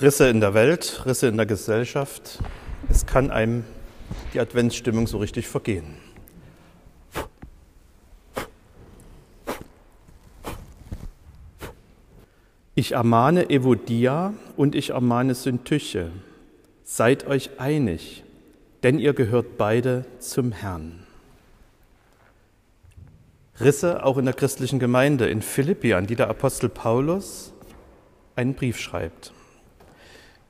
Risse in der Welt, Risse in der Gesellschaft. Es kann einem die Adventsstimmung so richtig vergehen. Ich ermahne Evodia und ich ermahne Syntyche. Seid euch einig, denn ihr gehört beide zum Herrn. Risse auch in der christlichen Gemeinde in Philippi, an die der Apostel Paulus einen Brief schreibt.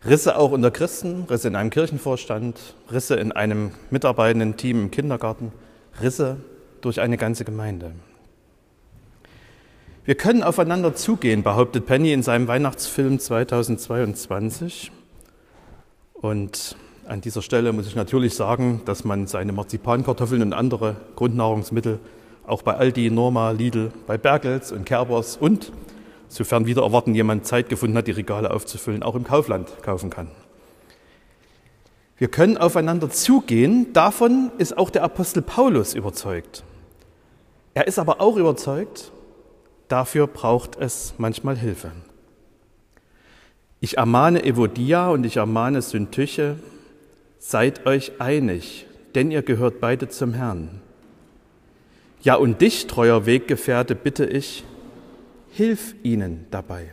Risse auch unter Christen, Risse in einem Kirchenvorstand, Risse in einem mitarbeitenden Team im Kindergarten, Risse durch eine ganze Gemeinde. Wir können aufeinander zugehen, behauptet Penny in seinem Weihnachtsfilm 2022. Und an dieser Stelle muss ich natürlich sagen, dass man seine Marzipankartoffeln und andere Grundnahrungsmittel auch bei Aldi, Norma, Lidl, bei Bergels und Kerbers und sofern wieder erwarten jemand Zeit gefunden hat, die Regale aufzufüllen, auch im Kaufland kaufen kann. Wir können aufeinander zugehen, davon ist auch der Apostel Paulus überzeugt. Er ist aber auch überzeugt, dafür braucht es manchmal Hilfe. Ich ermahne Evodia und ich ermahne Syntyche, seid euch einig, denn ihr gehört beide zum Herrn. Ja, und dich, treuer Weggefährte, bitte ich, Hilf ihnen dabei.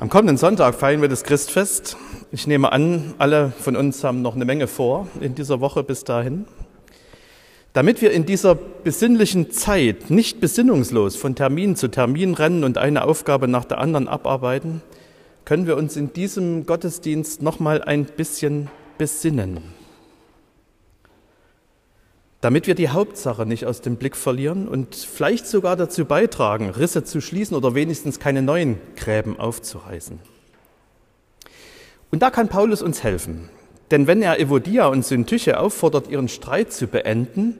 Am kommenden Sonntag feiern wir das Christfest. Ich nehme an, alle von uns haben noch eine Menge vor in dieser Woche bis dahin. Damit wir in dieser besinnlichen Zeit nicht besinnungslos von Termin zu Termin rennen und eine Aufgabe nach der anderen abarbeiten, können wir uns in diesem Gottesdienst noch mal ein bisschen besinnen damit wir die Hauptsache nicht aus dem Blick verlieren und vielleicht sogar dazu beitragen, Risse zu schließen oder wenigstens keine neuen Gräben aufzureißen. Und da kann Paulus uns helfen. Denn wenn er Evodia und Syntyche auffordert, ihren Streit zu beenden,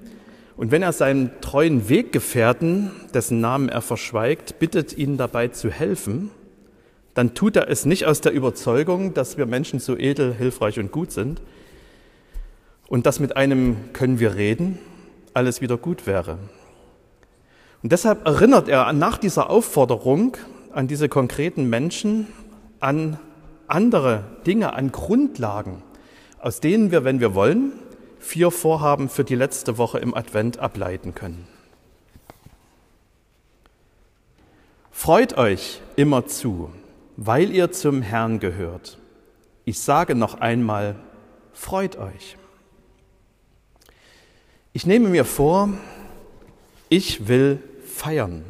und wenn er seinen treuen Weggefährten, dessen Namen er verschweigt, bittet, ihnen dabei zu helfen, dann tut er es nicht aus der Überzeugung, dass wir Menschen so edel, hilfreich und gut sind, und dass mit einem können wir reden alles wieder gut wäre. Und deshalb erinnert er nach dieser Aufforderung an diese konkreten Menschen an andere Dinge, an Grundlagen, aus denen wir, wenn wir wollen, vier Vorhaben für die letzte Woche im Advent ableiten können. Freut euch immer zu, weil ihr zum Herrn gehört. Ich sage noch einmal, freut euch. Ich nehme mir vor, ich will feiern.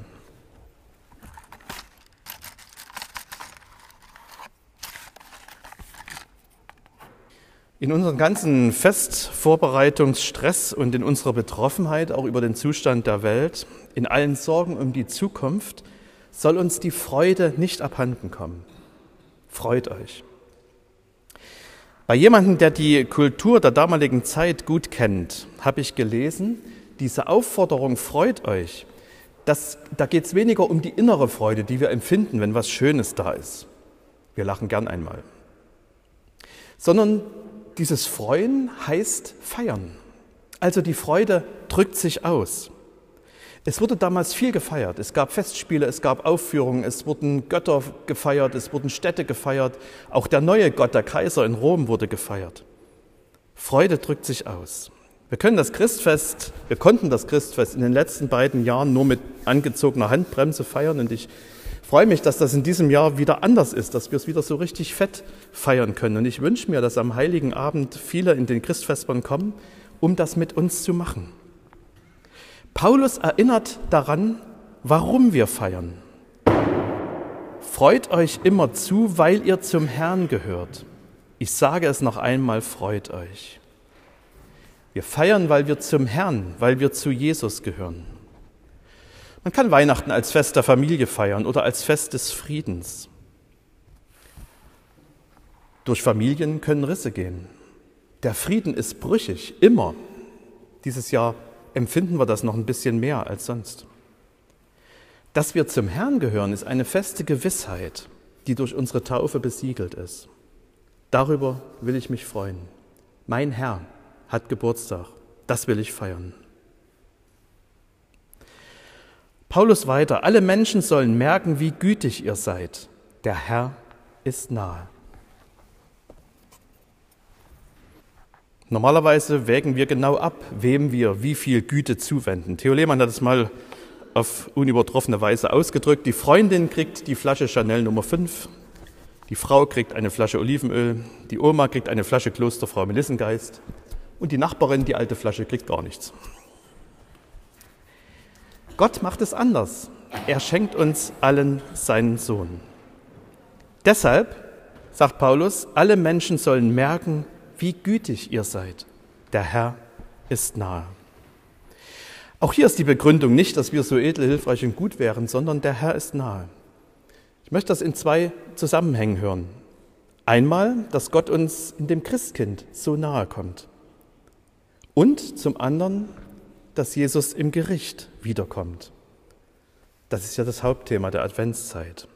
In unserem ganzen Festvorbereitungsstress und in unserer Betroffenheit auch über den Zustand der Welt, in allen Sorgen um die Zukunft, soll uns die Freude nicht abhanden kommen. Freut euch. Bei jemandem, der die Kultur der damaligen Zeit gut kennt, habe ich gelesen, diese Aufforderung freut euch. Das, da geht es weniger um die innere Freude, die wir empfinden, wenn was Schönes da ist. Wir lachen gern einmal. Sondern dieses Freuen heißt feiern. Also die Freude drückt sich aus. Es wurde damals viel gefeiert. Es gab Festspiele, es gab Aufführungen, es wurden Götter gefeiert, es wurden Städte gefeiert. Auch der neue Gott, der Kaiser in Rom, wurde gefeiert. Freude drückt sich aus. Wir können das Christfest, wir konnten das Christfest in den letzten beiden Jahren nur mit angezogener Handbremse feiern und ich freue mich, dass das in diesem Jahr wieder anders ist, dass wir es wieder so richtig fett feiern können. Und ich wünsche mir, dass am heiligen Abend viele in den Christfestern kommen, um das mit uns zu machen. Paulus erinnert daran, warum wir feiern. Freut euch immer zu, weil ihr zum Herrn gehört. Ich sage es noch einmal, freut euch. Wir feiern, weil wir zum Herrn, weil wir zu Jesus gehören. Man kann Weihnachten als Fest der Familie feiern oder als Fest des Friedens. Durch Familien können Risse gehen. Der Frieden ist brüchig, immer. Dieses Jahr empfinden wir das noch ein bisschen mehr als sonst. Dass wir zum Herrn gehören, ist eine feste Gewissheit, die durch unsere Taufe besiegelt ist. Darüber will ich mich freuen. Mein Herr hat Geburtstag. Das will ich feiern. Paulus weiter. Alle Menschen sollen merken, wie gütig ihr seid. der Herr ist nahe. Normalerweise wägen wir genau ab, wem wir wie viel Güte zuwenden. Theo Lehmann hat es mal auf unübertroffene Weise ausgedrückt. Die Freundin kriegt die Flasche Chanel Nummer 5, die Frau kriegt eine Flasche Olivenöl, die Oma kriegt eine Flasche Klosterfrau Melissengeist und die Nachbarin, die alte Flasche, kriegt gar nichts. Gott macht es anders. Er schenkt uns allen seinen Sohn. Deshalb, sagt Paulus, alle Menschen sollen merken, wie gütig ihr seid. Der Herr ist nahe. Auch hier ist die Begründung nicht, dass wir so edel, hilfreich und gut wären, sondern der Herr ist nahe. Ich möchte das in zwei Zusammenhängen hören. Einmal, dass Gott uns in dem Christkind so nahe kommt. Und zum anderen, dass Jesus im Gericht wiederkommt. Das ist ja das Hauptthema der Adventszeit.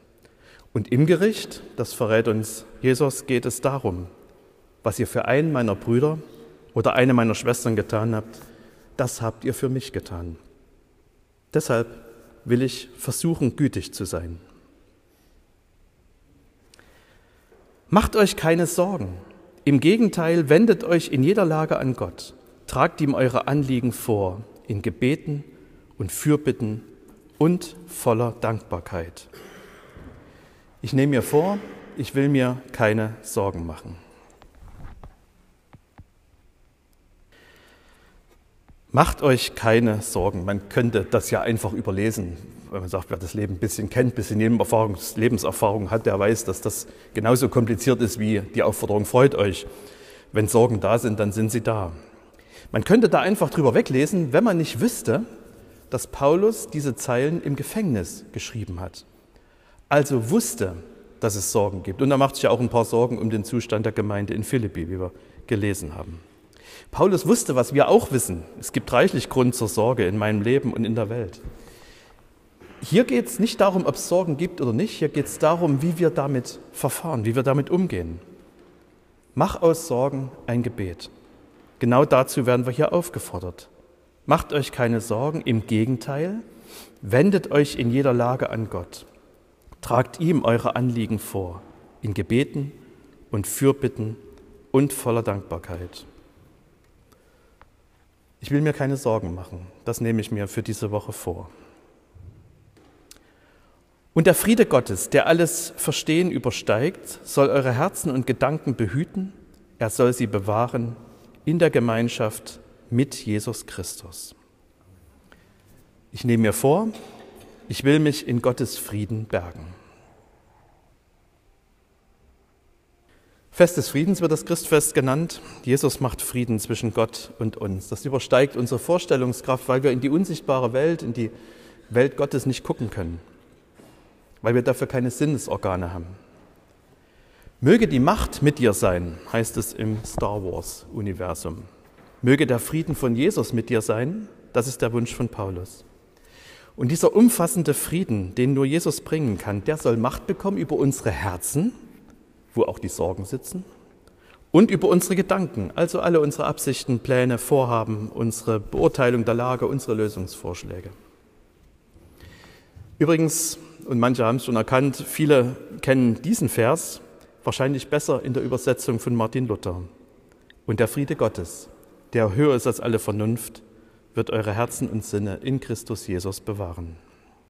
Und im Gericht, das verrät uns Jesus, geht es darum, was ihr für einen meiner Brüder oder eine meiner Schwestern getan habt, das habt ihr für mich getan. Deshalb will ich versuchen, gütig zu sein. Macht euch keine Sorgen. Im Gegenteil, wendet euch in jeder Lage an Gott. Tragt ihm eure Anliegen vor, in Gebeten und Fürbitten und voller Dankbarkeit. Ich nehme mir vor, ich will mir keine Sorgen machen. Macht euch keine Sorgen. Man könnte das ja einfach überlesen. Wenn man sagt, wer das Leben ein bisschen kennt, ein bisschen Lebenserfahrung hat, der weiß, dass das genauso kompliziert ist wie die Aufforderung, freut euch. Wenn Sorgen da sind, dann sind sie da. Man könnte da einfach drüber weglesen, wenn man nicht wüsste, dass Paulus diese Zeilen im Gefängnis geschrieben hat. Also wusste, dass es Sorgen gibt. Und er macht sich ja auch ein paar Sorgen um den Zustand der Gemeinde in Philippi, wie wir gelesen haben. Paulus wusste, was wir auch wissen. Es gibt reichlich Grund zur Sorge in meinem Leben und in der Welt. Hier geht es nicht darum, ob es Sorgen gibt oder nicht. Hier geht es darum, wie wir damit verfahren, wie wir damit umgehen. Mach aus Sorgen ein Gebet. Genau dazu werden wir hier aufgefordert. Macht euch keine Sorgen, im Gegenteil, wendet euch in jeder Lage an Gott. Tragt ihm eure Anliegen vor, in Gebeten und Fürbitten und voller Dankbarkeit. Ich will mir keine Sorgen machen. Das nehme ich mir für diese Woche vor. Und der Friede Gottes, der alles Verstehen übersteigt, soll eure Herzen und Gedanken behüten. Er soll sie bewahren in der Gemeinschaft mit Jesus Christus. Ich nehme mir vor, ich will mich in Gottes Frieden bergen. Fest des Friedens wird das Christfest genannt. Jesus macht Frieden zwischen Gott und uns. Das übersteigt unsere Vorstellungskraft, weil wir in die unsichtbare Welt, in die Welt Gottes nicht gucken können, weil wir dafür keine Sinnesorgane haben. Möge die Macht mit dir sein, heißt es im Star Wars-Universum. Möge der Frieden von Jesus mit dir sein, das ist der Wunsch von Paulus. Und dieser umfassende Frieden, den nur Jesus bringen kann, der soll Macht bekommen über unsere Herzen wo auch die Sorgen sitzen, und über unsere Gedanken, also alle unsere Absichten, Pläne, Vorhaben, unsere Beurteilung der Lage, unsere Lösungsvorschläge. Übrigens, und manche haben es schon erkannt, viele kennen diesen Vers wahrscheinlich besser in der Übersetzung von Martin Luther. Und der Friede Gottes, der höher ist als alle Vernunft, wird eure Herzen und Sinne in Christus Jesus bewahren.